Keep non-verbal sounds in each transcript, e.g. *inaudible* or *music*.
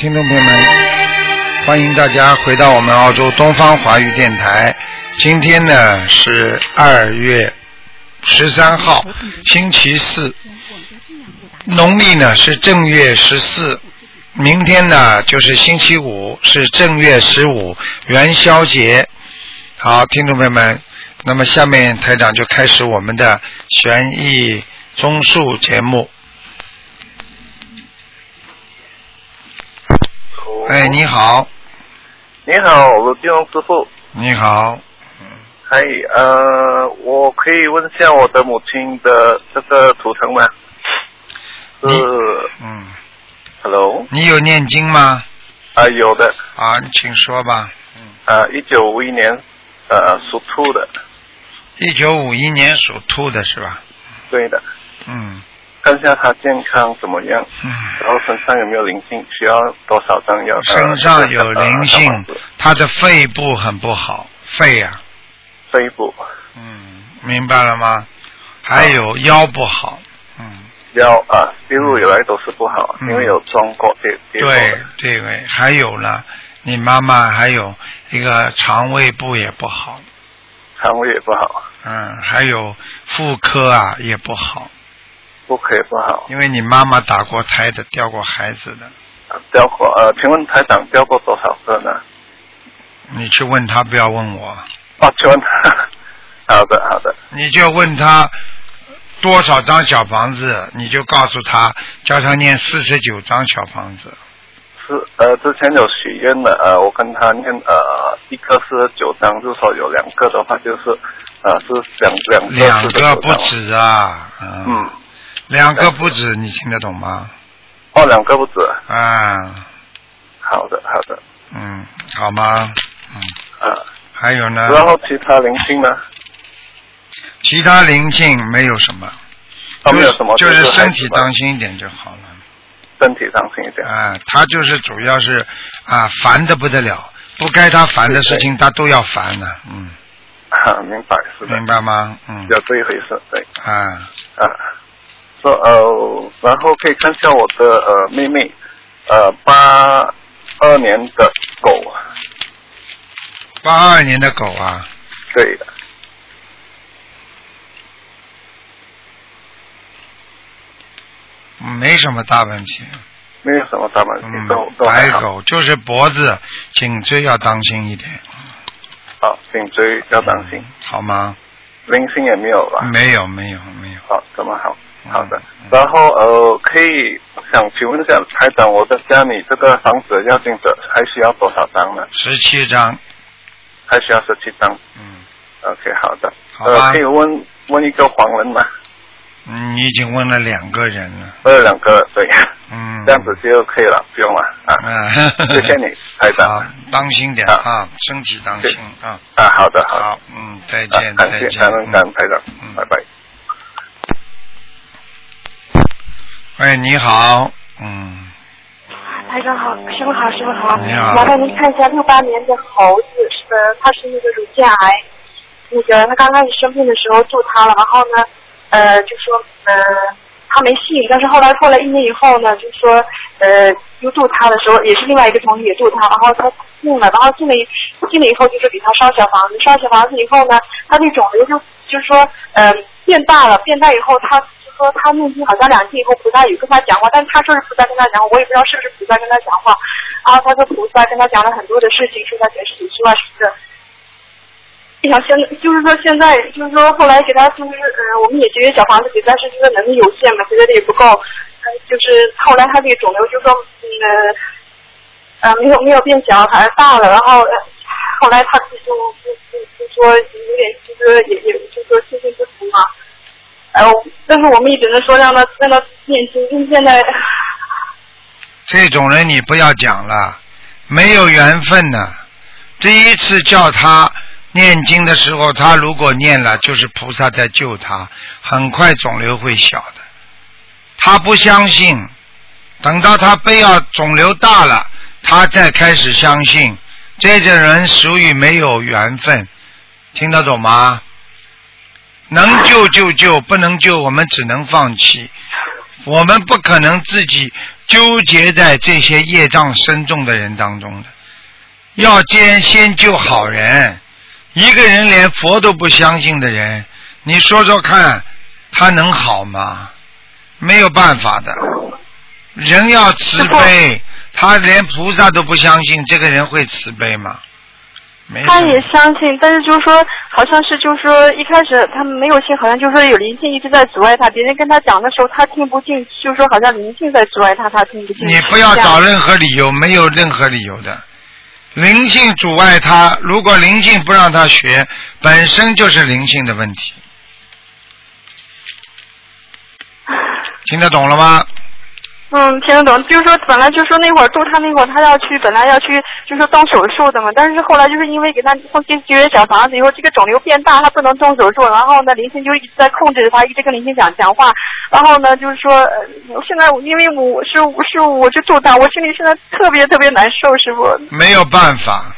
听众朋友们，欢迎大家回到我们澳洲东方华语电台。今天呢是二月十三号，星期四，农历呢是正月十四，明天呢就是星期五，是正月十五，元宵节。好，听众朋友们，那么下面台长就开始我们的悬疑综述节目。哎，你好，你好，卢金龙师傅。你好，嗨，呃，我可以问一下我的母亲的这个图腾吗？你是嗯，，Hello，你有念经吗？啊、有的，啊，你请说吧。嗯啊，一九五一年，呃，属兔的，一九五一年属兔的是吧？对的，嗯看一下他健康怎么样，嗯，然后身上有没有灵性，需要多少张要？呃身上有灵性他的肺部很不好，肺呀、肺部、嗯，明白了吗？还有腰不好，嗯，腰啊，一路以来都是不好，嗯。因为有撞过跌跌过。对，对对，还有呢，你妈妈还有一个肠胃部也不好，肠胃也不好，嗯，还有妇科啊也不好，妇可以不好，因为你妈妈打过胎的，掉过孩子的，掉过呃，请问台长掉过多少个呢？你去问他，不要问我，哦，请问他，*laughs* 好的好的，你就问他多少张小房子，你就告诉他，叫他念四十九张小房子，是呃，之前有许愿的，呃，我跟他念呃，一个是九张，就是说有两个的话，就是呃是两两个两个不止啊，嗯，嗯，两个不止，你听得懂吗？哦，两个不止，啊，好的好的，嗯，好吗？嗯，啊，还有呢，然后其他灵性呢？其他灵性没有什么，啊，没有什么，就是是身体当当心一点就好了。身体当心一点，啊，他就是主要是啊烦的不得了，不该他烦的事情他都要烦呢，嗯，啊，明白是的，明白吗？嗯，有这一回事，对，啊，啊，说呃，然后可以看一下我的呃妹妹，呃，八二年的狗，八二年的狗啊，对的，嗯没什么大问题，没有什么大问题，嗯都，都白。狗就是脖子、颈椎要当心一点，好，颈椎要当心，好吗？零星也没有吧？没有，没有，没有。好，这么好，嗯好的嗯。然后呃，可以想请问一下台长，我的家里这个房子要进的还需要多少张呢？十七张，还需要十七张。嗯，OK，好的。好吧呃，可以问问一个黄人吗？嗯你已经问了两个人了，问了，两个，对，嗯，这样子就可以了，不用了啊。嗯，*laughs* 谢谢你，台长。好，当心点啊啊，身体当心啊。啊，好的，好的。好，嗯，再啊见，感谢，再见。感恩，感恩台长嗯，拜拜。喂，你好，嗯，台长好，师傅好，师傅好。你好麻烦您看一下六八年的猴子，是他是那个乳腺癌，那个他刚开始生病的时候住他了，然后呢，呃，就说呃他没信，但是后来过了一年以后呢，就说呃又住他的时候，也是另外一个同学也住他，然后他信了，然后进了以信了以后就是给他烧小房子，烧小房子以后呢，他那肿瘤就就是说呃变大了，变大以后他。说他念经好像两天以后菩萨有跟他讲话，但他说是菩萨跟他讲话，我也不知道是不是菩萨跟他讲话。然后他说菩萨跟他讲了很多的事情，说他前世有希望是的。你想现就是说现在就是说后来给他就是呃我们也节约小房子给，但是这个能力有限嘛，节约的也不够。呃就是后来他这个肿瘤就说嗯呃呃没有没有变小，反而大了，然后、呃、后来他就就就就说有点就是也也就说信心不足嘛。呃，但是我们一直能说让他让他念经，因为现在 *laughs* 这种人你不要讲了，没有缘分呢。第一次叫他念经的时候，他如果念了，就是菩萨在救他，很快肿瘤会小的。他不相信，等到他非要肿瘤大了，他再开始相信。这种人属于没有缘分，听得懂吗？能救就救，不能救我们只能放弃。我们不可能自己纠结在这些业障深重的人当中的，要先先救好人。一个人连佛都不相信的人，你说说看，他能好吗？没有办法的。人要慈悲，他连菩萨都不相信，这个人会慈悲吗？没他也相信，但是就是说，好像是就是说一开始他没有信，好像就是说有灵性一直在阻碍他，别人跟他讲的时候他听不进，就是说好像灵性在阻碍他，他听不进。你不要找任何理由，没有任何理由的。灵性阻碍他，如果灵性不让他学，本身就是灵性的问题。听得懂了吗？嗯，听得懂。就是说，本来就说那会儿住他那会儿，他要去，本来要去，就是说动手术的嘛。但是后来就是因为给他后期节约小房子以后，这个肿瘤变大，他不能动手术。然后呢，灵性就一直在控制着他，一直跟灵性讲讲话。然后呢，就是说，呃现在因为我是是我去住他，我心里现在特别特别难受，师傅。没有办法，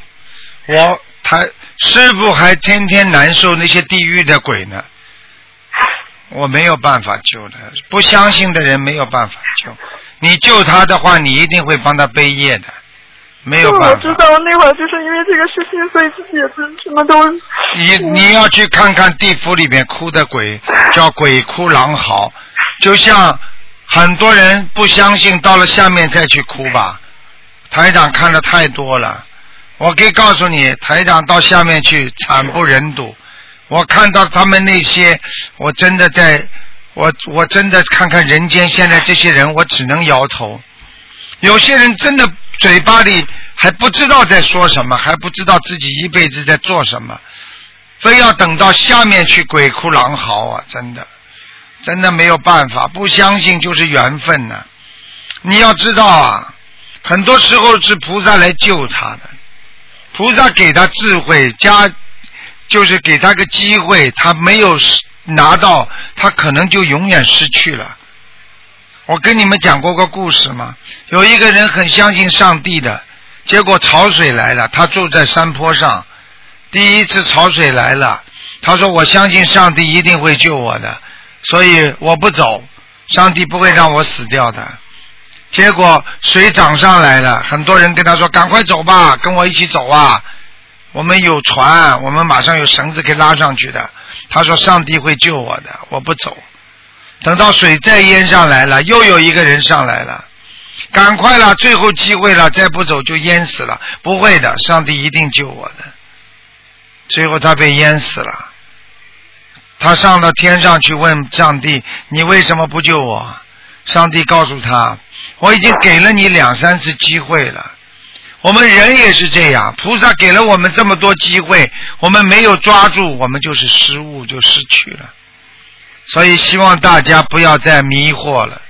我他师傅还天天难受那些地狱的鬼呢，*laughs* 我没有办法救他。不相信的人没有办法救，你救他的话，你一定会帮他背业的，没有办法。我知道那会儿就是因为这个事情，所以自己也是什么都。你你要去看看地府里面哭的鬼，叫鬼哭狼嚎，就像很多人不相信，到了下面再去哭吧。台长看的太多了，我可以告诉你，台长到下面去惨不忍睹。我看到他们那些，我真的在，我我真的看看人间现在这些人，我只能摇头。有些人真的嘴巴里还不知道在说什么，还不知道自己一辈子在做什么，非要等到下面去鬼哭狼嚎啊！真的，真的没有办法，不相信就是缘分呐、你要知道啊，很多时候是菩萨来救他的，菩萨给他智慧加，就是给他个机会，他没有拿到，他可能就永远失去了。我跟你们讲过个故事嘛，有一个人很相信上帝的，结果潮水来了，他住在山坡上，第一次潮水来了，他说我相信上帝一定会救我的，所以我不走，上帝不会让我死掉的。结果水涨上来了，很多人跟他说：“赶快走吧，跟我一起走啊！我们有船，我们马上有绳子可以拉上去的。”他说：“上帝会救我的，我不走。”等到水再淹上来了，又有一个人上来了，赶快了，最后机会了，再不走就淹死了。不会的，上帝一定救我的。最后他被淹死了，他上到天上去问上帝：“你为什么不救我？”上帝告诉他：“我已经给了你两三次机会了。我们人也是这样，菩萨给了我们这么多机会，我们没有抓住，我们就是失误，就失去了。所以希望大家不要再迷惑了，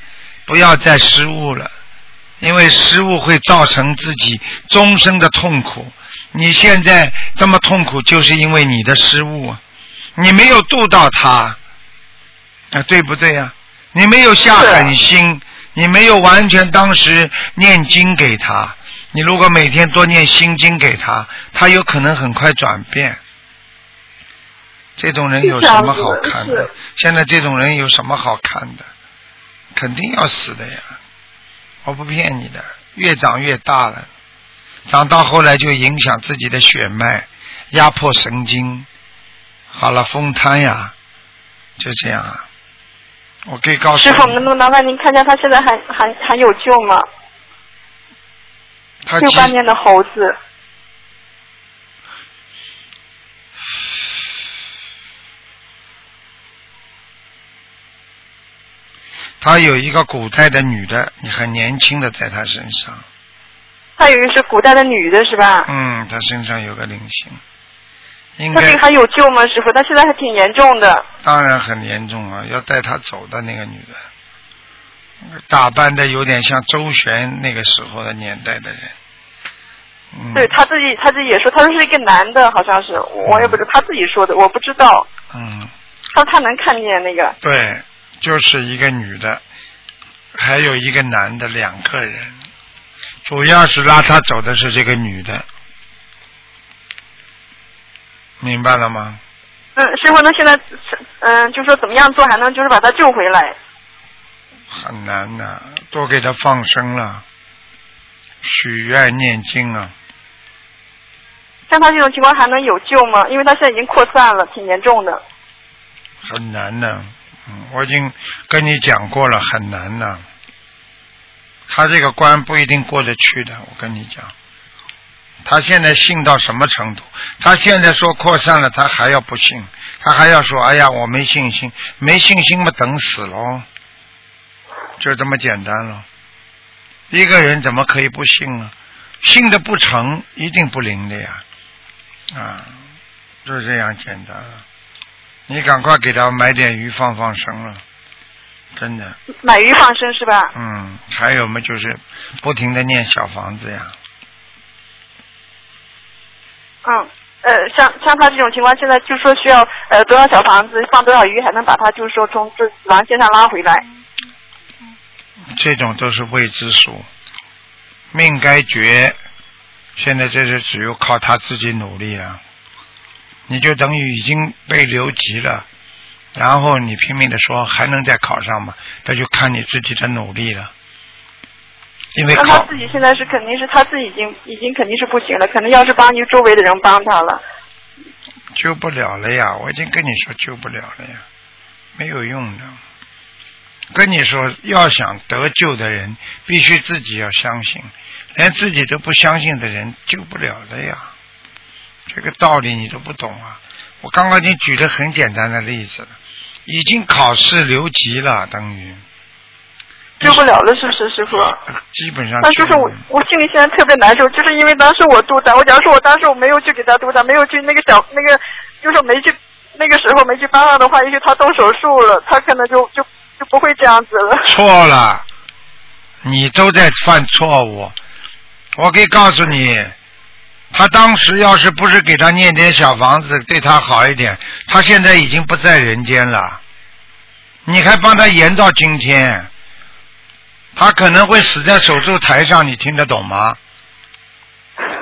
不要再失误了，因为失误会造成自己终生的痛苦。你现在这么痛苦，就是因为你的失误啊，你没有度到他，啊，对不对呀、你没有下狠心，你没有完全当时念经给他。你如果每天多念心经给他，他有可能很快转变。这种人有什么好看的？现在这种人有什么好看的？肯定要死的呀！我不骗你的，越长越大了，长到后来就影响自己的血脉，压迫神经，好了，风瘫呀，就这样啊。我可以告诉师傅，能，不能麻烦您看一下他现在还还还有救吗？他其六八年的猴子，他有一个古代的女的，你很年轻的在他身上，他有一个是古代的女的是吧？嗯，他身上有个灵性，应该他这个还有救吗，师傅？他现在还挺严重的。当然很严重啊，要带他走的那个女的，打扮的有点像周旋那个时候的年代的人，嗯，对他自己，他自己也说，他说是一个男的，好像是，我也不知道，他自己说的，我不知道。嗯，他他能看见那个，对，就是一个女的，还有一个男的，两个人，主要是拉他走的是这个女的，明白了吗？嗯，师傅，那现在，嗯，就说怎么样做还能就是把他救回来？很难呐、多给他放生了，许愿念经啊，像他这种情况还能有救吗？因为他现在已经扩散了，挺严重的。很难的。嗯，我已经跟你讲过了，很难的。他这个关不一定过得去的，我跟你讲。他现在信到什么程度？他现在说扩散了，他还要不信，他还要说：“哎呀，我没信心，没信心嘛，等死喽。”就这么简单了。一个人怎么可以不信呢？信的不成，一定不灵的呀。啊，就这样简单了。你赶快给他买点鱼放放生了，真的。买鱼放生是吧？嗯，还有嘛，就是不停的念小房子呀。嗯。呃，像像他这种情况，现在就说需要呃多少小房子，放多少鱼，还能把他就是说从这死亡线上拉回来。这种都是未知数，命该绝，现在这是只有靠他自己努力了。你就等于已经被留级了，然后你拼命的说还能再考上吗？那就看你自己的努力了。因为那他自己现在是肯定是他自己已经已经肯定是不行了，可能要是帮你周围的人帮他了。救不了了呀，我已经跟你说救不了了呀，没有用的。跟你说，要想得救的人，必须自己要相信，连自己都不相信的人，救不了的呀。这个道理你都不懂啊！我刚刚已经举了很简单的例子了，已经考试留级了，等于救不了了，是不是师傅？基本上那就是我我心里现在特别难受，就是因为当时我督他，我假如说我当时我没有去给他督他，没有去那个小那个，就是没去那个时候没去帮他的话，也许他动手术了，他可能就就就不会这样子了。错了，你都在犯错误。我可以告诉你，他当时要是不是给他念点小房子，对他好一点，他现在已经不在人间了。你还帮他延到今天，他可能会死在手术台上，你听得懂吗？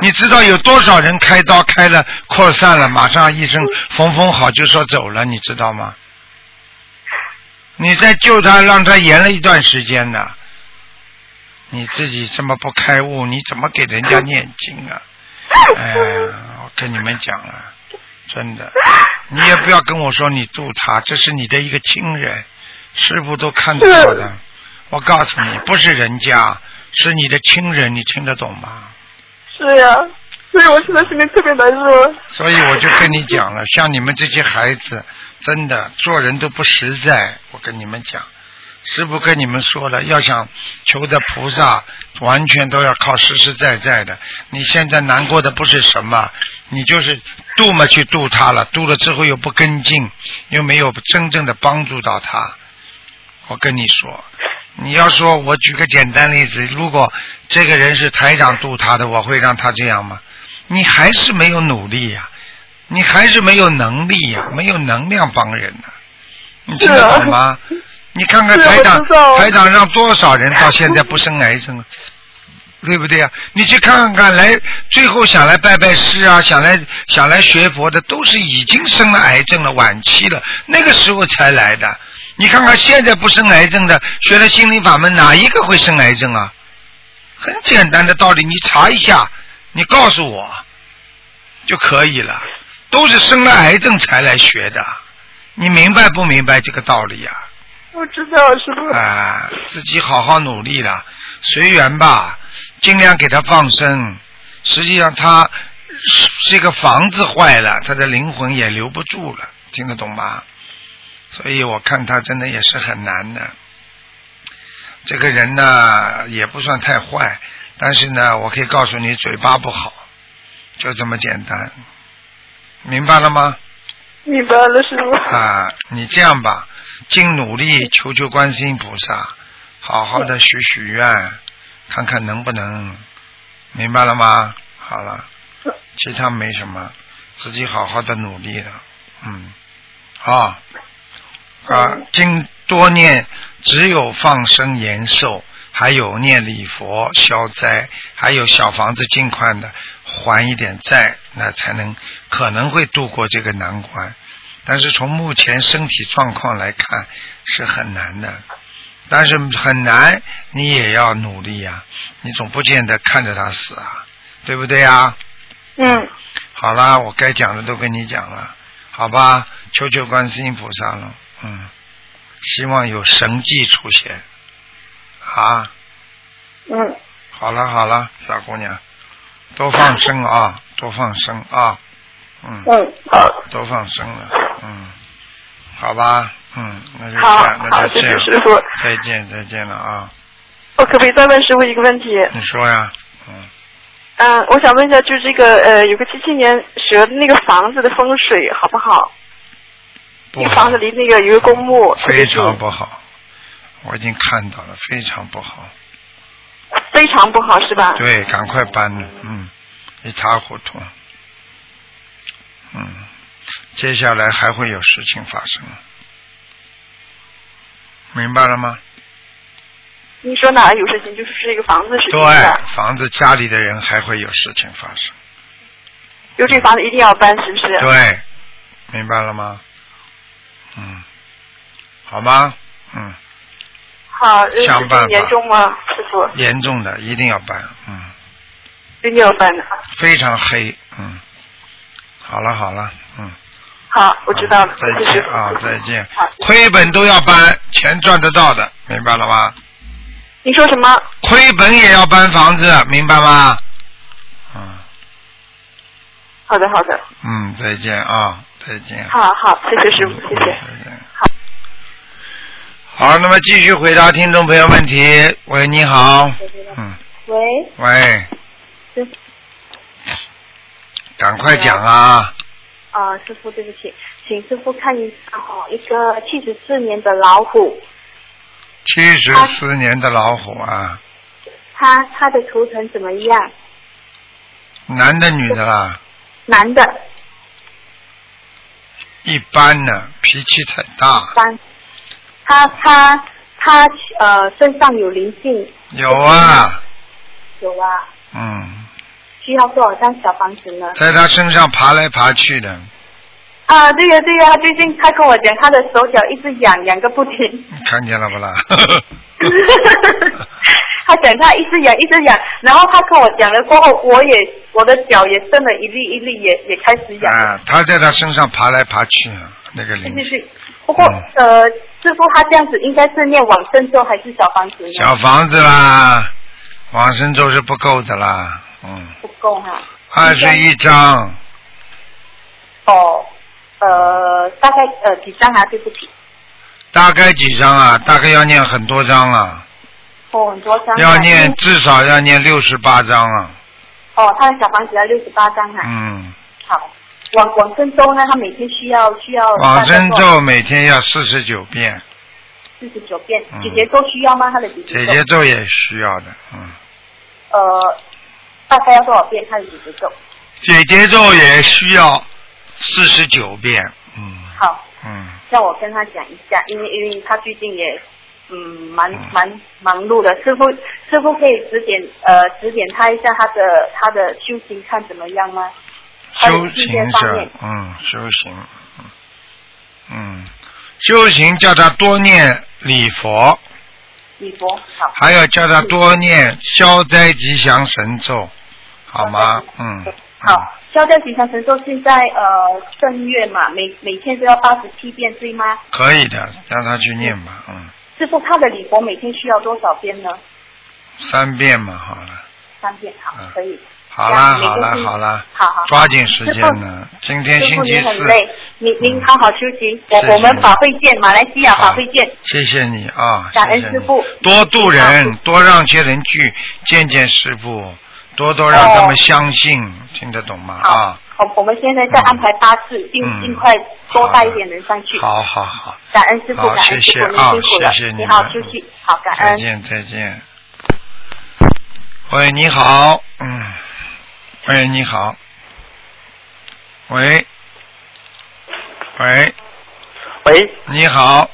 你知道有多少人开刀开了扩散了，马上医生缝缝好就说走了，你知道吗？你在救他，让他延了一段时间呢。你自己这么不开悟，你怎么给人家念经啊？哎呀，我跟你们讲了，真的，你也不要跟我说你度他，这是你的一个亲人，师傅都看得到的。我告诉你，不是人家，是你的亲人，你听得懂吗？是呀，所以我现在心里特别难受。所以我就跟你讲了，像你们这些孩子，真的做人都不实在。我跟你们讲，师傅跟你们说了，要想求的菩萨，完全都要靠实实在在的。你现在难过的不是什么，你就是度嘛去度他了，度了之后又不跟进，又没有真正的帮助到他。我跟你说，你要说我举个简单例子，如果这个人是台长度他的，我会让他这样吗？你还是没有努力呀、你还是没有能力呀、没有能量帮人呐、你听得懂吗？你看看台长台长让多少人到现在不生癌症啊？对不对啊、你去看看，来最后想来拜拜师啊，想来想来学佛的，都是已经生了癌症了，晚期了，那个时候才来的。你看看现在不生癌症的，学了心灵法门，哪一个会生癌症啊？很简单的道理，你查一下，你告诉我就可以了。都是生了癌症才来学的，你明白不明白这个道理呀、我知道，师傅。啊？自己好好努力了，随缘吧，尽量给他放生。实际上他这个房子坏了，他的灵魂也留不住了，听得懂吗？所以我看他真的也是很难的。这个人呢也不算太坏，但是呢，我可以告诉你，嘴巴不好，就这么简单，明白了吗？明白了，师傅。啊，你这样吧，尽努力求求观世音菩萨，好好的许许愿，看看能不能，明白了吗？好了，其他没什么，自己好好的努力了，嗯，啊啊，经多念，只有放生延寿，还有念礼佛消灾，还有小房子尽快的还一点债，那才能可能会度过这个难关。但是从目前身体状况来看是很难的，但是很难，你也要努力呀、你总不见得看着他死啊，对不对啊？嗯，好啦，我该讲的都跟你讲了，好吧？求求观世音菩萨了，嗯，希望有神迹出现，啊，嗯，好了好了，小姑娘，多放生啊，多放生啊，嗯，嗯，好，多放生了，嗯，好吧，嗯，那就这好样，那就这样，谢师傅。再见再见了啊，我可不可以再问师傅一个问题？你说呀，嗯，嗯，我想问一下，就是这个呃，有个七七年蛇的那个房子的风水好不好？不好。那个房子，离那个有个公墓非，常不好，我已经看到了，非常不好。非常不好是吧？对，赶快搬了，嗯，一塌糊涂，嗯，接下来还会有事情发生，明白了吗？你说哪儿有事情？就是这个房子是对，，房子家里的人还会有事情发生，就这房子一定要搬，是不是？对，明白了吗？嗯，好吗？嗯，好，呃想办法严重吗，师傅？严重的一定要搬，嗯，一定要搬的。非常黑，嗯，好了好了，嗯。好，我知道了，再见啊，再见好。亏本都要搬，钱赚得到的，明白了吗？你说什么？亏本也要搬房子，明白吗？嗯好的，好的，嗯，再见啊，再见。好好，谢谢师傅，谢谢。再见。好，那么继续回答听众朋友问题。喂，你好。嗯，喂，喂师，赶快讲啊！啊、师傅，对不起，请师傅看一下哈、一个七十四年的老虎，七十四年的老虎啊，他他的图腾怎么样？男的女的啦？男的，一般呢，脾气太大。三，他他他呃身上有灵性，有啊，有啊，嗯，需要多少张小房子呢？在他身上爬来爬去的。啊，对呀对呀，他最近他跟我讲，他的手脚一直痒，痒个不停。*laughs* 看见了不啦？*laughs* 他讲他一直痒一直痒，然后他跟我讲了过后，我也我的脚也生了一粒一粒也也开始痒。啊，他在他身上爬来爬去，啊，那个对灵是是是，不过、嗯呃，师傅他这样子应该是念往生咒还是小房子？小房子啦，往生咒是不够的啦，嗯，不够哈。二十一张，哦，呃，大概呃几张啊？对不起，大概几张啊？大概要念很多张啊，哦，很多张啊。要念嗯至少要念六十八张啊，哦，他的小房子要六十八张啊。嗯，好，往往生咒呢，他每天需要需要往生咒每天要四十九遍，四十九遍。嗯，姐姐咒需要吗？他的姐姐咒？姐咒也需要的，嗯，呃，大概要多少遍？他的姐姐咒？姐姐咒也需要四十九遍，嗯，好，嗯，让我跟他讲一下，因为因为他最近也嗯蛮嗯。蛮忙碌的，师傅师傅可以指点呃指点他一下他的他的修行看怎么样吗？修行是，嗯，修行，嗯嗯，修行叫他多念礼佛，礼佛好。还要叫他多念消灾吉祥神咒，好吗？嗯，好，消灾吉祥神咒现在呃正月嘛，每每天都要八十七遍，对吗？可以的，让他去念吧，嗯，师傅他的礼佛每天需要多少遍呢？三遍嘛，好了，三遍，好嗯，可以。好啦，好啦，好啦，好好。抓紧时间呢，今天星期四，您很累，您您嗯好好休息。我我们法会见，马来西亚法会见。谢谢你啊，感恩师傅多度人，多让些人去见见师傅，多多让他们相信，听得懂吗？好啊，，我我们现在在安排巴士，尽嗯尽快多带一点人上去。好好好，感恩师傅，感恩师傅，您谢谢啊辛苦了谢谢。你你好，们休息，好，感恩。再见再见。喂，你好，嗯，喂，你好，喂，喂，喂，你好，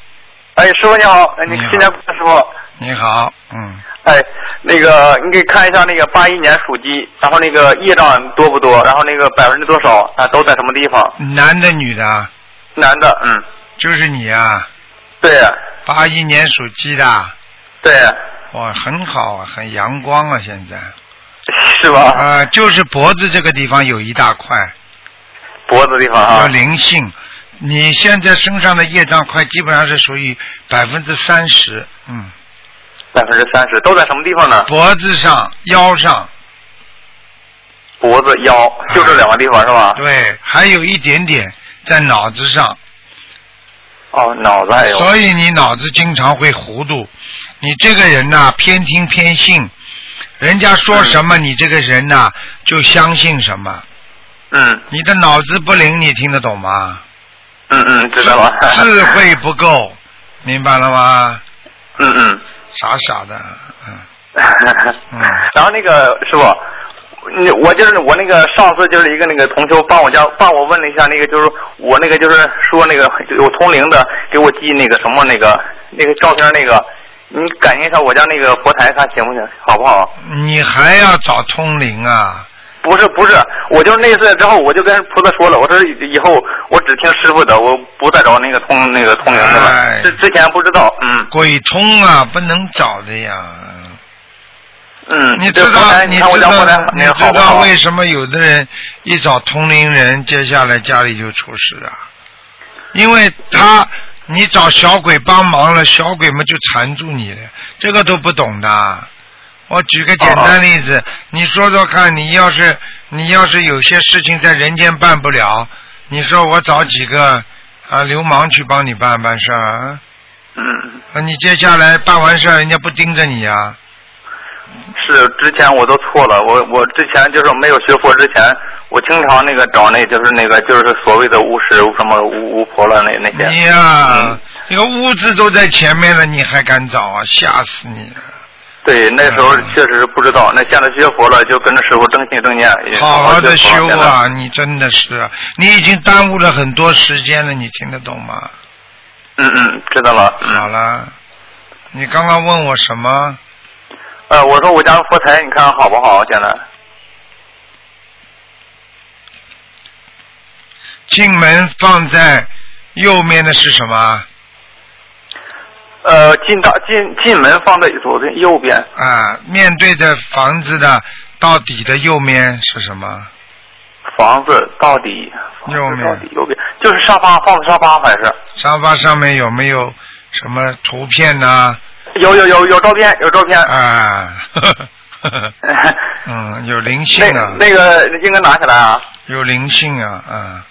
哎，师傅你好，哎，你你好。新年快乐，师傅。你好，嗯，哎，那个你给看一下那个八一年属鸡，然后那个业障多不多，然后那个百分之多少？啊，都在什么地方？男的女的啊？男的，嗯，就是你啊，对，八一年属鸡的，对，哇，很好啊，很阳光啊，现在 *laughs* 是吧？啊、就是脖子这个地方有一大块，脖子地方有啊，灵性。你现在身上的业障块基本上是属于百分之三十，嗯，百分之三十都在什么地方呢？脖子上、腰上，脖子、腰，就这两个地方是吧？对，还有一点点在脑子上，哦，脑子还有。所以你脑子经常会糊涂。你这个人呐、偏听偏信，人家说什么，你这个人呐、就相信什么。嗯你的脑子不灵，你听得懂吗？嗯嗯，知道了。智慧不够，明白了吗？嗯嗯。傻傻的，嗯，*laughs* 嗯然后那个师傅，你我就是我那个上次就是一个那个同修帮我家帮我问了一下那个就是我那个就是说那个有通灵的给我寄那个什么那个那个照片那个，你感应一下我家那个佛台看行不行？好不好？你还要找通灵啊？不是不是，我就是那次之后我就跟菩萨说了，我说以后我只听师傅的，我不再找那个通那个通灵的哎了。之之前不知道，嗯鬼通啊，不能找的呀。嗯，你知道你知道你知道？为什么有的人一找通灵人，接下来家里就出事啊？因为他你找小鬼帮忙了，小鬼们就缠住你了，这个都不懂的。我举个简单例子，你说说看，你要是你要是有些事情在人间办不了，你说我找几个啊流氓去帮你办办事儿啊？嗯，啊你接下来办完事儿，人家不盯着你啊？是之前我都错了，我我之前就是没有学佛之前，我经常那个找那就是那个就是所谓的巫师什么巫巫婆了那那些。你呀、嗯这个巫字都在前面了，你还敢找啊？吓死你了！对，那时候嗯确实是不知道，那现在学佛了，就跟着师傅正信正念，好好的修啊！你真的是啊，你已经耽误了很多时间了，你听得懂吗？嗯嗯，知道了。嗯好了，你刚刚问我什么？呃，我说我家佛台，你看好不好？现在进门放在右面的是什么？呃，进大进进门放在左边右边，啊，面对着房子的到底的右面是什么？房子到底右面到底右边，就是沙发放的沙发还是？沙发上面有没有什么图片呐、有有有有照片有照片。啊？呵呵呵呵嗯，有灵性那啊，那个应该拿起来啊。有灵性啊，啊，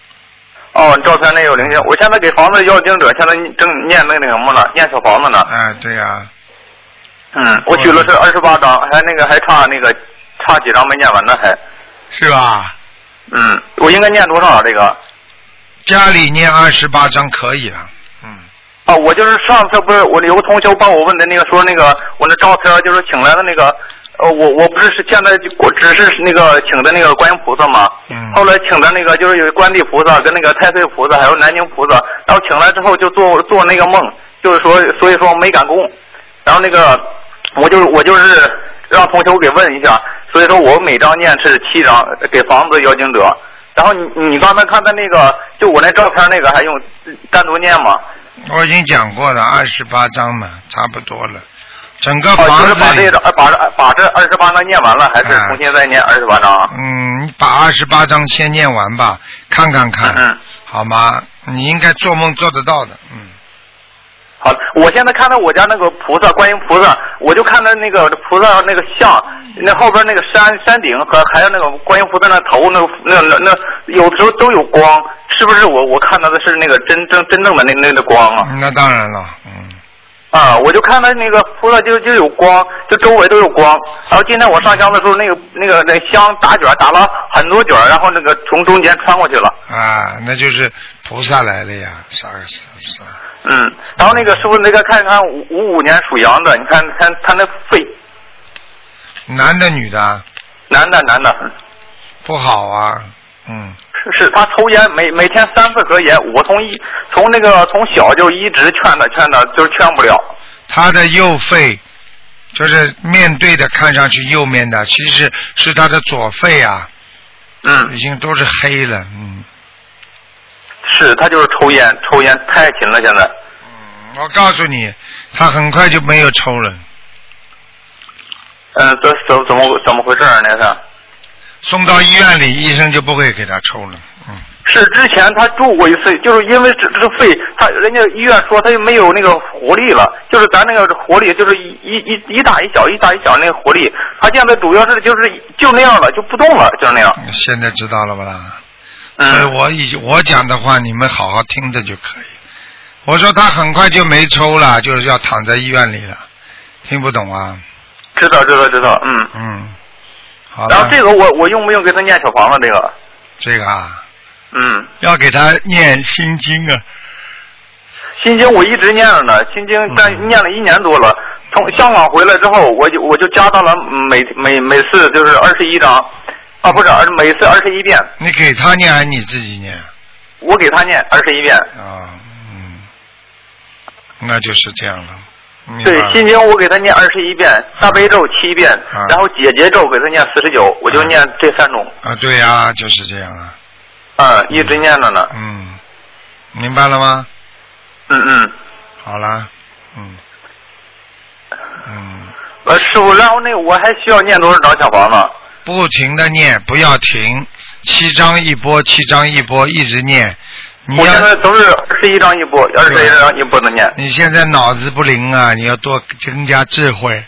哦，照片那有灵性。我现在给房子要经者，现在正念那个什么呢？念小房子呢。哎，对呀、嗯，我取了是二十八张，还那个还差那个差几张没念完呢还。是吧？嗯，我应该念多少啊这个？家里念二十八章可以了，嗯，啊，我就是上次不是我有个同学帮我问的那个说那个我那照片就是请来的那个，呃，我我不是是现在就我只是那个请的那个观音菩萨嘛，嗯后来请的那个就是有观地菩萨跟那个太岁菩萨还有南京菩萨，然后请来之后就做做那个梦，就是说所以说没敢供，然后那个我就我就是让同学给问一下，所以说我每张念是七张给房子要经者。然后你你刚才看的那个，就我那照片那个还用单独念吗？我已经讲过了，二十八章嘛，差不多了。整个哦，就房是把，这个把这把这二十八章念完了，还是啊重新再念二十八章啊？嗯，你把二十八章先念完吧，看看看，嗯，好吗？你应该做梦做得到的，嗯，好，我现在看到我家那个菩萨，观音菩萨，我就看到那个菩萨那个像，那后边那个山山顶和还有那个观音菩萨那头，那那那那有时候都有光，是不是我我看到的是那个真正真正的那那个光啊？那当然了，嗯，啊，我就看到那个菩萨就就有光，就周围都有光。然后今天我上香的时候，那个那个那香打卷打了很多卷，然后那个从中间穿过去了。啊，那就是菩萨来了呀，啥个啥啥，嗯，然后那个师傅那个看看五五五年属羊的，你看看他那肺，男的女的？啊男的男的，不好啊，嗯，是是他抽烟，每每天三次盒烟，我从一。从那个从小就一直劝他劝他，就是劝不了。他的右肺就是面对的，看上去右面的，其实是他的左肺啊，嗯。已，经都是黑了，嗯。是他就是抽烟，抽烟太勤了现在。我告诉你，他很快就没有抽了。嗯，这怎怎么怎么回事儿那是？送到医院里，医生就不会给他抽了。嗯，是之前他住过一次，就是因为这这肺，他人家医院说他就没有那个活力了，就是咱那个活力就是一一一一大一小一大一小那个活力，他现在主要是就是就那样了，就不动了，就是那样。现在知道了吧啦？所以嗯，我以我讲的话，你们好好听着就可以。我说他很快就没抽了，就是要躺在医院里了，听不懂啊？知道知道知道，嗯。嗯，好，然后这个我我用不用给他念小房子？这个，这个啊，嗯，要给他念心经啊。心经我一直念着呢，心经但嗯念了一年多了。从香港回来之后，我就我就加到了每每每次就是二十一章，啊不是，每次二十一遍，你给他念还是你自己念？我给他念二十一遍。啊，嗯，那就是这样了。对，心经我给他念二十一遍，大悲咒七遍，啊然后解结咒给他念四十九，我就念这三种，啊，对呀、就是这样啊。啊，一直念着呢，嗯，明白了吗？嗯嗯。好了，嗯，嗯，呃，师傅，然后那个我还需要念多少张小房子？不停的念，不要停，七张一波，七张一波，一直念。你我现在，都是二十一张一波，二十一张一波的念。你现在脑子不灵啊，你要多增加智慧。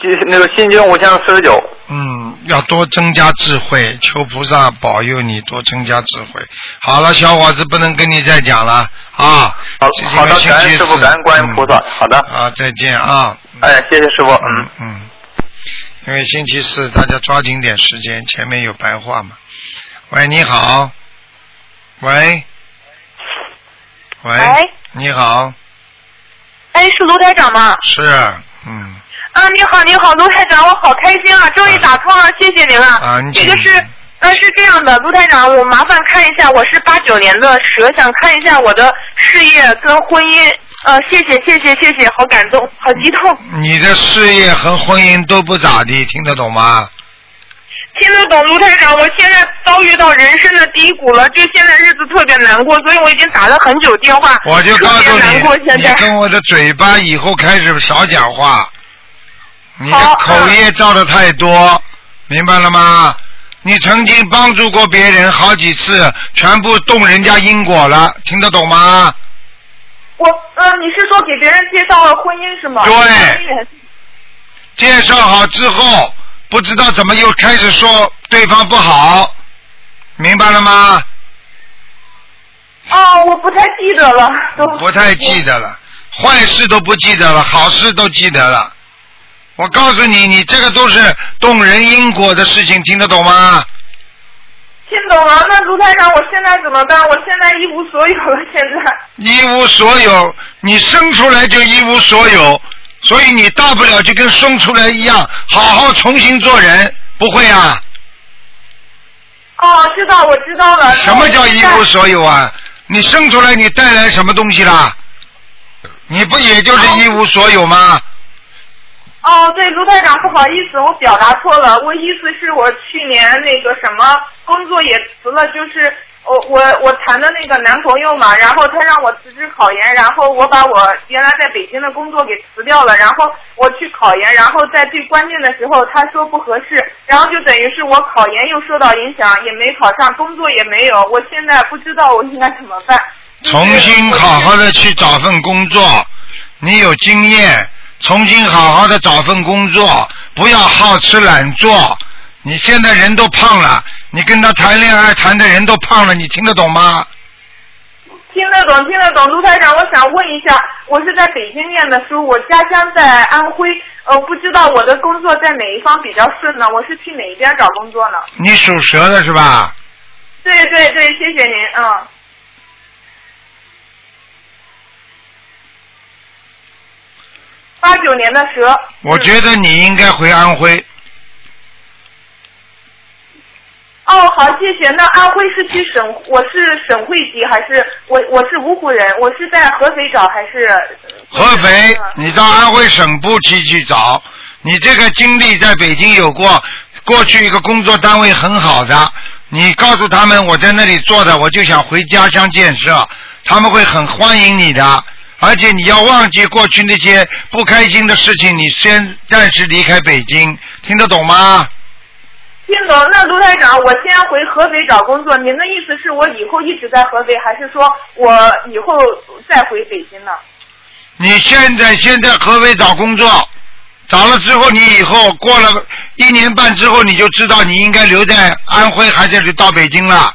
就那个心经我现在四十九。嗯，要多增加智慧，求菩萨保佑你多增加智慧。好了，小伙子，不能跟你再讲了啊。好这好的感恩师傅四感恩观音菩萨嗯好的啊，再见啊。哎，谢谢师傅。嗯嗯，嗯，因为星期四大家抓紧点时间，前面有白话嘛。喂，你好。喂。喂。喂你好，哎，是卢台长吗？是，嗯，啊，你好，你好，卢台长，我好开心啊，终于打通了，谢谢您了。啊你这个是，呃，是这样的，卢台长，我麻烦看一下，我是八九年的蛇，想看一下我的事业跟婚姻。呃，谢谢，谢谢，谢谢，好感动，好激动。你的事业和婚姻都不咋地，听得懂吗？听得懂卢台长，我现在遭遇到人生的低谷了，就现在日子特别难过，所以我已经打了很久电话，我就告诉你，现在。你跟我的嘴巴以后开始少讲话，你的好口业造的太多，明白了吗？你曾经帮助过别人好几次，全部动人家因果了，听得懂吗？我呃，你是说给别人介绍了婚姻是吗？对介绍好之后，不知道怎么又开始说对方不好，明白了吗？哦，我不太记得了，都不太记得了，坏事都不记得了，好事都记得了。我告诉你，你这个都是动人因果的事情，听得懂吗？听懂了。那卢台长，我现在怎么办？我现在一无所有了，现在。一无所有，你生出来就一无所有，所以你大不了就跟生出来一样，好好重新做人，不会啊？哦，知道，我知道了。什么叫一无所有啊？你生出来你带来什么东西啦？你不也就是一无所有吗？哦，对，卢台长，不好意思，我表达错了。我意思是我去年那个什么工作也辞了，就是我我我谈的那个男朋友嘛，然后他让我辞职考研，然后我把我原来在北京的工作给辞掉了，然后我去考研，然后在最关键的时候他说不合适，然后就等于是我考研又受到影响，也没考上，工作也没有，我现在不知道我应该怎么办。重新好好的去找份工作，你有经验，重新好好的找份工作，不要好吃懒做。你现在人都胖了，你跟他谈恋爱谈的人都胖了，你听得懂吗？听得懂，听得懂，卢台长，我想问一下，我是在北京念的书，我家乡在安徽，呃，不知道我的工作在哪一方比较顺呢？我是去哪一边找工作呢？你属蛇的是吧？对对对，谢谢您，嗯。八九年的蛇。我觉得你应该回安徽。哦，好，谢谢。那安徽是去省，我是省会级还是我我是芜湖人？我是在合肥找还是？合肥，你到安徽省部去去找。你这个经历在北京有过，过去一个工作单位很好的，你告诉他们我在那里做的，我就想回家乡建设，他们会很欢迎你的，而且你要忘记过去那些不开心的事情，你先暂时离开北京，听得懂吗？听懂？那卢台长，我先回合肥找工作。您的意思是我以后一直在合肥，还是说我以后再回北京呢？你现在先在合肥找工作，找了之后，你以后过了一年半之后，你就知道你应该留在安徽还是到北京了。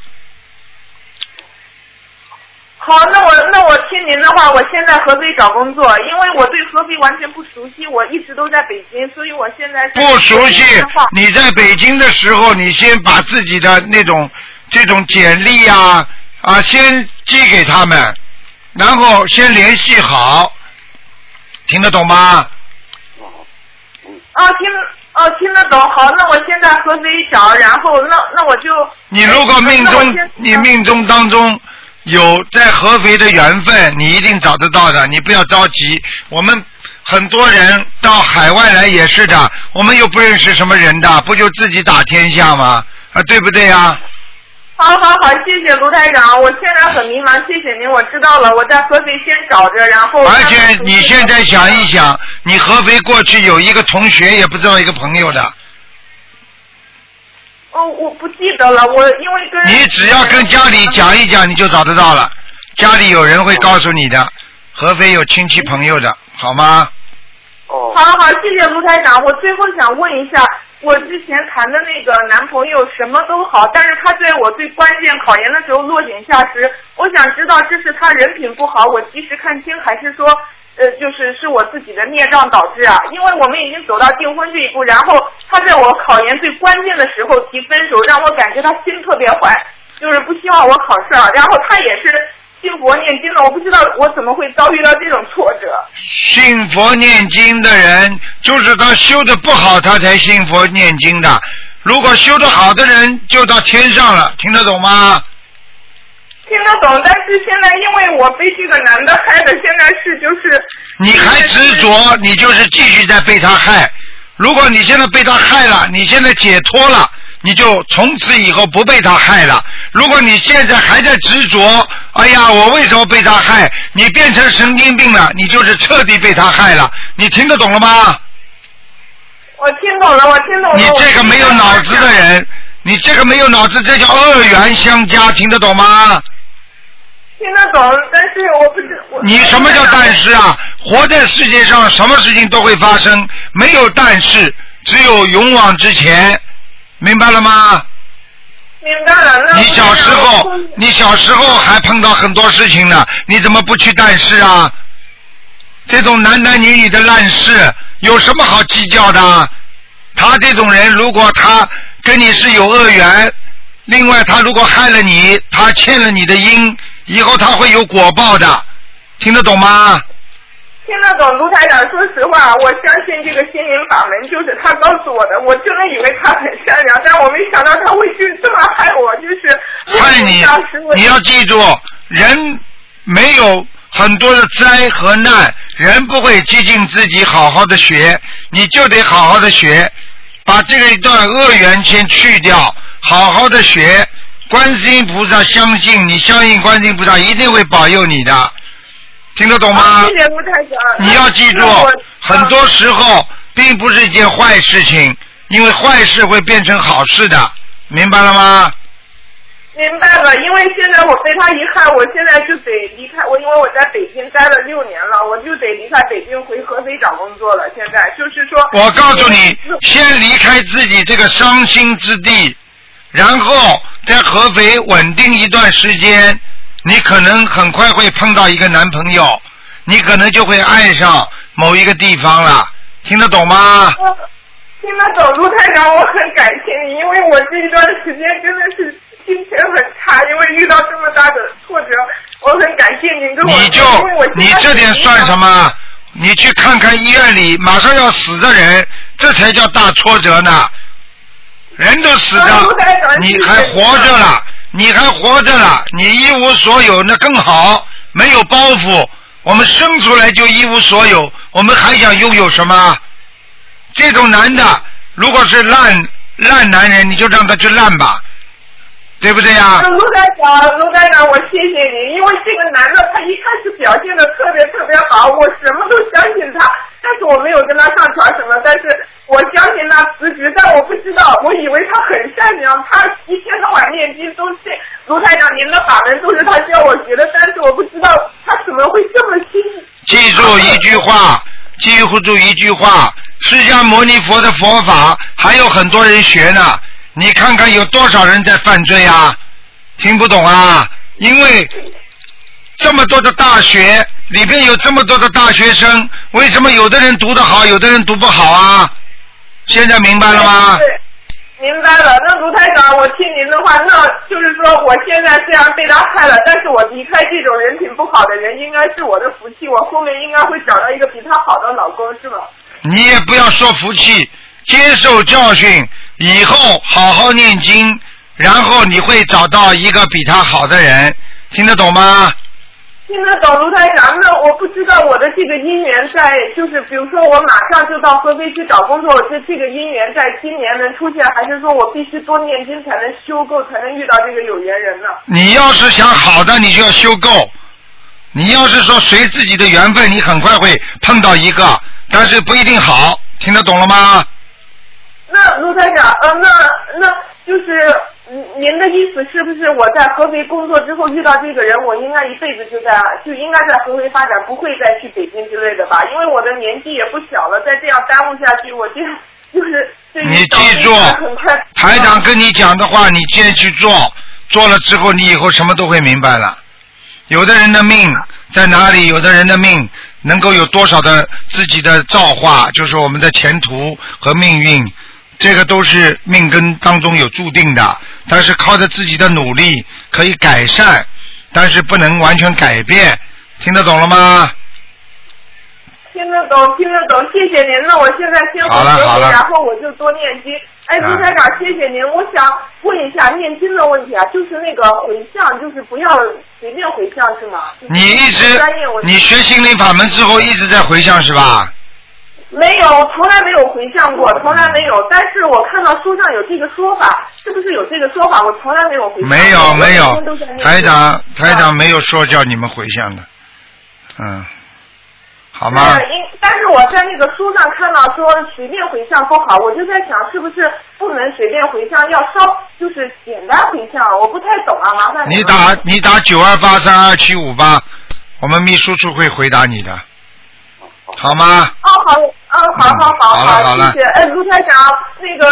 好，那我那我听您的话，我现在合肥找工作，因为我对合肥完全不熟悉，我一直都在北京，所以我现在不熟悉。你在北京的时候，你先把自己的那种这种简历啊啊先寄给他们，然后先联系好，听得懂吗？哦，听哦听得懂。好，那我现在合肥找，然后那那我就你如果命中你命中当中。有在合肥的缘分，你一定找得到的。你不要着急，我们很多人到海外来也是的，我们又不认识什么人的，不就自己打天下吗？啊，对不对呀？好好好，谢谢卢台长，我现在很迷茫，谢谢您，我知道了，我在合肥先找着，然后。而且你现在想一想，你合肥过去有一个同学，也不知道一个朋友的。哦，我不记得了，我因为跟你只要跟家里讲一讲，你就找得到了。家里有人会告诉你的，合肥有亲戚朋友的，好吗？哦。好好，谢谢卢台长。我最后想问一下，我之前谈的那个男朋友什么都好，但是他在我最关键考研的时候落井下石。我想知道这是他人品不好，我及时看清，还是说？呃，就是是我自己的孽障导致啊，因为我们已经走到订婚这一步，然后他在我考研最关键的时候提分手，让我感觉他心特别坏，就是不希望我考试啊。然后他也是信佛念经的，我不知道我怎么会遭遇到这种挫折。信佛念经的人，就是他修的不好，他才信佛念经的。如果修的好的人，就到天上了，听得懂吗？听得懂，但是现在因为我被这个男的害的，现在是就是。你还执着，你就是继续在被他害。如果你现在被他害了，你现在解脱了，你就从此以后不被他害了。如果你现在还在执着，哎呀，我为什么被他害？你变成神经病了，你就是彻底被他害了。你听得懂了吗？我听懂了，我听懂了。你这个没有脑子的人，你这个没有脑子，这叫恶缘相加，听得懂吗？听得懂，但是我不知我。你什么叫但是啊？活在世界上，什么事情都会发生，没有但是，只有勇往直前，明白了吗？明白了。你小时候，你小时候还碰到很多事情呢，你怎么不去但是啊？这种男男女女的烂事，有什么好计较的？他这种人，如果他跟你是有恶缘，另外他如果害了你，他欠了你的因。以后他会有果报的，听得懂吗？听得懂，卢台长。说实话，我相信这个心灵法门就是他告诉我的。我真的以为他很善良，但我没想到他会去这么害我，就是害你。你要记住，人没有很多的灾和难，人不会接近自己好好的学，你就得好好的学，把这个一段恶缘先去掉，好好的学。观世音菩萨相信你，相信观世音菩萨一定会保佑你的，听得懂吗？谢谢吴太长。你要记住，很多时候并不是一件坏事情，因为坏事会变成好事的，明白了吗？明白了，因为现在我被他遗憾，我现在就得离开我，因为我在北京待了六年了，我就得离开北京回合肥找工作了。现在就是说，我告诉你，先离开自己这个伤心之地。然后在合肥稳定一段时间，你可能很快会碰到一个男朋友，你可能就会爱上某一个地方了，听得懂吗？听得懂，陆太长，我很感谢你，因为我这一段时间真的是心情很差，因为遇到这么大的挫折，我很感谢您跟我。你就你这点算什么？你去看看医院里马上要死的人，这才叫大挫折呢。人都死了，你还活着了，你还活着了，你一无所有那更好，没有包袱。我们生出来就一无所有，我们还想拥有什么？这种男的，如果是烂烂男人，你就让他去烂吧。对不对呀、卢台长，卢台长，我谢谢你，因为这个男的他一开始表现的特别特别好，我什么都相信他，但是我没有跟他上床什么，但是我相信他辞职，但我不知道，我以为他很善良，他一天到晚念经都是卢台长您的法门都是他教我学的，但是我不知道他怎么会这么心。记住一句话，记不住一句话，释迦牟尼佛的佛法还有很多人学呢。你看看有多少人在犯罪啊？听不懂啊？因为这么多的大学里边有这么多的大学生，为什么有的人读得好，有的人读不好啊？现在明白了吗？对，明白了。那卢台长，我听您的话，那就是说，我现在虽然被他害了，但是我离开这种人品不好的人，应该是我的福气。我后面应该会找到一个比他好的老公，是吗？你也不要说福气，接受教训，以后好好念经，然后你会找到一个比他好的人，听得懂吗？听得懂卢台长，那我不知道我的这个姻缘在，就是比如说我马上就到合肥去找工作，这这个姻缘在今年能出现，还是说我必须多念经才能修够，才能遇到这个有缘人呢？你要是想好的，你就要修够；你要是说随自己的缘分，你很快会碰到一个，但是不一定好，听得懂了吗？那卢台长，呃，那那就是嗯您的意思是不是我在合肥工作之后遇到这个人，我应该一辈子就在就应该在合肥发展，不会再去北京之类的吧？因为我的年纪也不小了，再这样耽误下去，我这样就是对于你记住台长跟你讲的话，你先去做，做了之后，你以后什么都会明白了。有的人的命在哪里，有的人的命能够有多少的自己的造化，就是我们的前途和命运，这个都是命根当中有注定的。但是靠着自己的努力可以改善，但是不能完全改变。听得懂了吗？听得懂，听得懂，谢谢您。那我现在先回合肥，好了然后我就多念经。哎，卢啊台长，谢谢您。我想问一下念经的问题啊，就是那个回向，就是不要随便回向是吗？你一直你学心灵法门之后一直在回向是吧？没有，从来没有回向过，从来没有。但是我看到书上有这个说法，是不是有这个说法？我从来没有回向。没有没有台长台长啊没有说叫你们回向的，嗯，好吗？但是我在那个书上看到说随便回向不好，我就在想是不是不能随便回向，要稍就是简单回向，我不太懂啊，麻烦你们打你打九二八三二七五八，我们秘书处会回答你的，好吗？哦，好，嗯，好好好好了好了谢谢。哎，卢台长，那个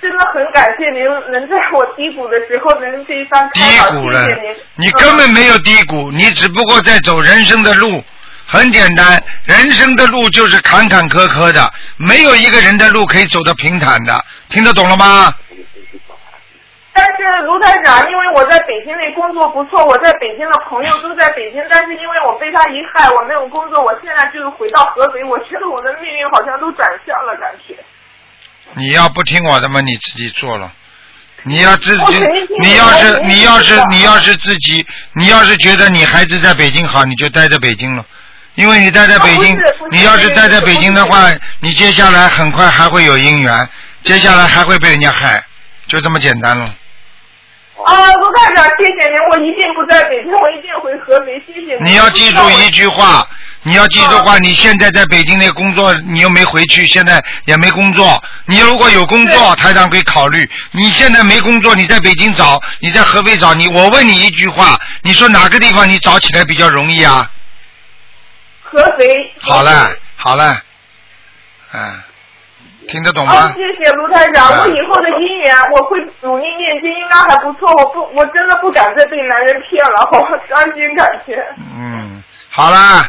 真的很感谢您，能在我低谷的时候能这一番低谷了谢谢您。，你根本没有低谷，你只不过在走人生的路。很简单，人生的路就是坎坎坷坷的，没有一个人的路可以走得平坦的，听得懂了吗？但是卢台长，因为我在北京那工作不错，我在北京的朋友都在北京，但是因为我被他一害，我没有工作，我现在就是回到合肥，我觉得我的命运好像都转向了，感觉。你要不听我的嘛，你自己做了。你要自己你要是你要是你要是自己，你要是觉得你孩子在北京好，你就待在北京了。因为你待在北京你要是待在北京的话，你接下来很快还会有姻缘，接下来还会被人家害，就这么简单了。啊，卢台长，谢谢您，我一定不在北京，我一定回合肥，谢谢您。你要记住一句话，你要记住话，你现在在北京那工作，你又没回去，现在也没工作。你如果有工作，台长可以考虑。你现在没工作，你在北京找，你在合肥找，你我问你一句话，你说哪个地方你找起来比较容易啊？合肥。好了，好了，嗯，听得懂哦吗，？谢谢卢台长，啊我以后的姻缘我会努力念经，应该还不错。我不，我真的不敢再被男人骗了，*laughs* 好伤心感觉。嗯，好啦，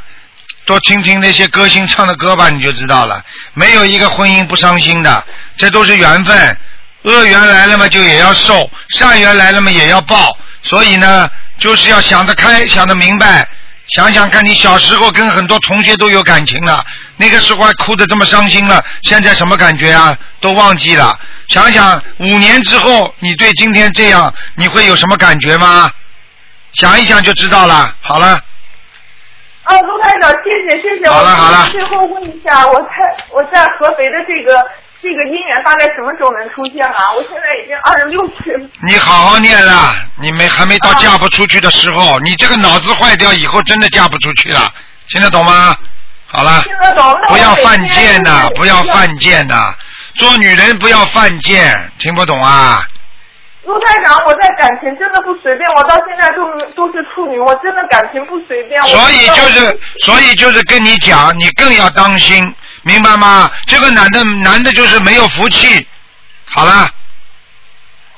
多听听那些歌星唱的歌吧，你就知道了。没有一个婚姻不伤心的，这都是缘分。恶缘来了嘛，就也要受；善缘来了嘛，也要报。所以呢，就是要想得开，想得明白。想想看，你小时候跟很多同学都有感情了，那个时候还哭得这么伤心了，现在什么感觉啊？都忘记了。想想五年之后，你对今天这样，你会有什么感觉吗？想一想就知道了。好了。啊，卢台长，谢谢谢谢。好了好了最后问一下，我在我在合肥的这个这个姻缘大概什么时候能出现啊？我现在已经二十六岁了。你好好念了，你没还没到嫁不出去的时候，你这个脑子坏掉以后真的嫁不出去了，听得懂吗？好了？不要犯贱呐、就是不要犯贱呐、做女人不要犯贱，听不懂啊？卢台长，我在感情真的不随便，我到现在都都是处女，我真的感情不随便。所以就是，所以就是跟你讲，你更要当心，明白吗？这个男的，男的就是没有福气。好了，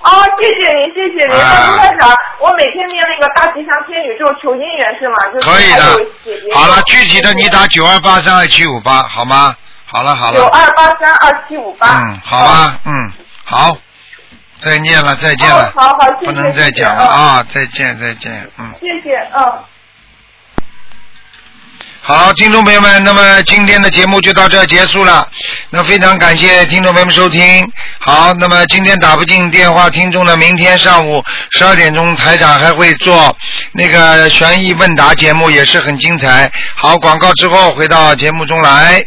啊，谢谢您，谢谢您。啊那卢台长，我每天念那个大吉祥天语咒求姻缘是吗？就是可以的。好了，具体的你打九二八三二七五八，好吗？好了好了，九二八三二七五八。嗯，好吧，嗯，好，再见了，再见了，哦好好谢谢不能再讲了啊，再见再见，嗯。谢谢，嗯。好，听众朋友们，那么今天的节目就到这结束了。那非常感谢听众朋友们收听。好，那么今天打不进电话，听众呢，明天上午十二点钟台长还会做那个悬疑问答节目，也是很精彩。好，广告之后回到节目中来。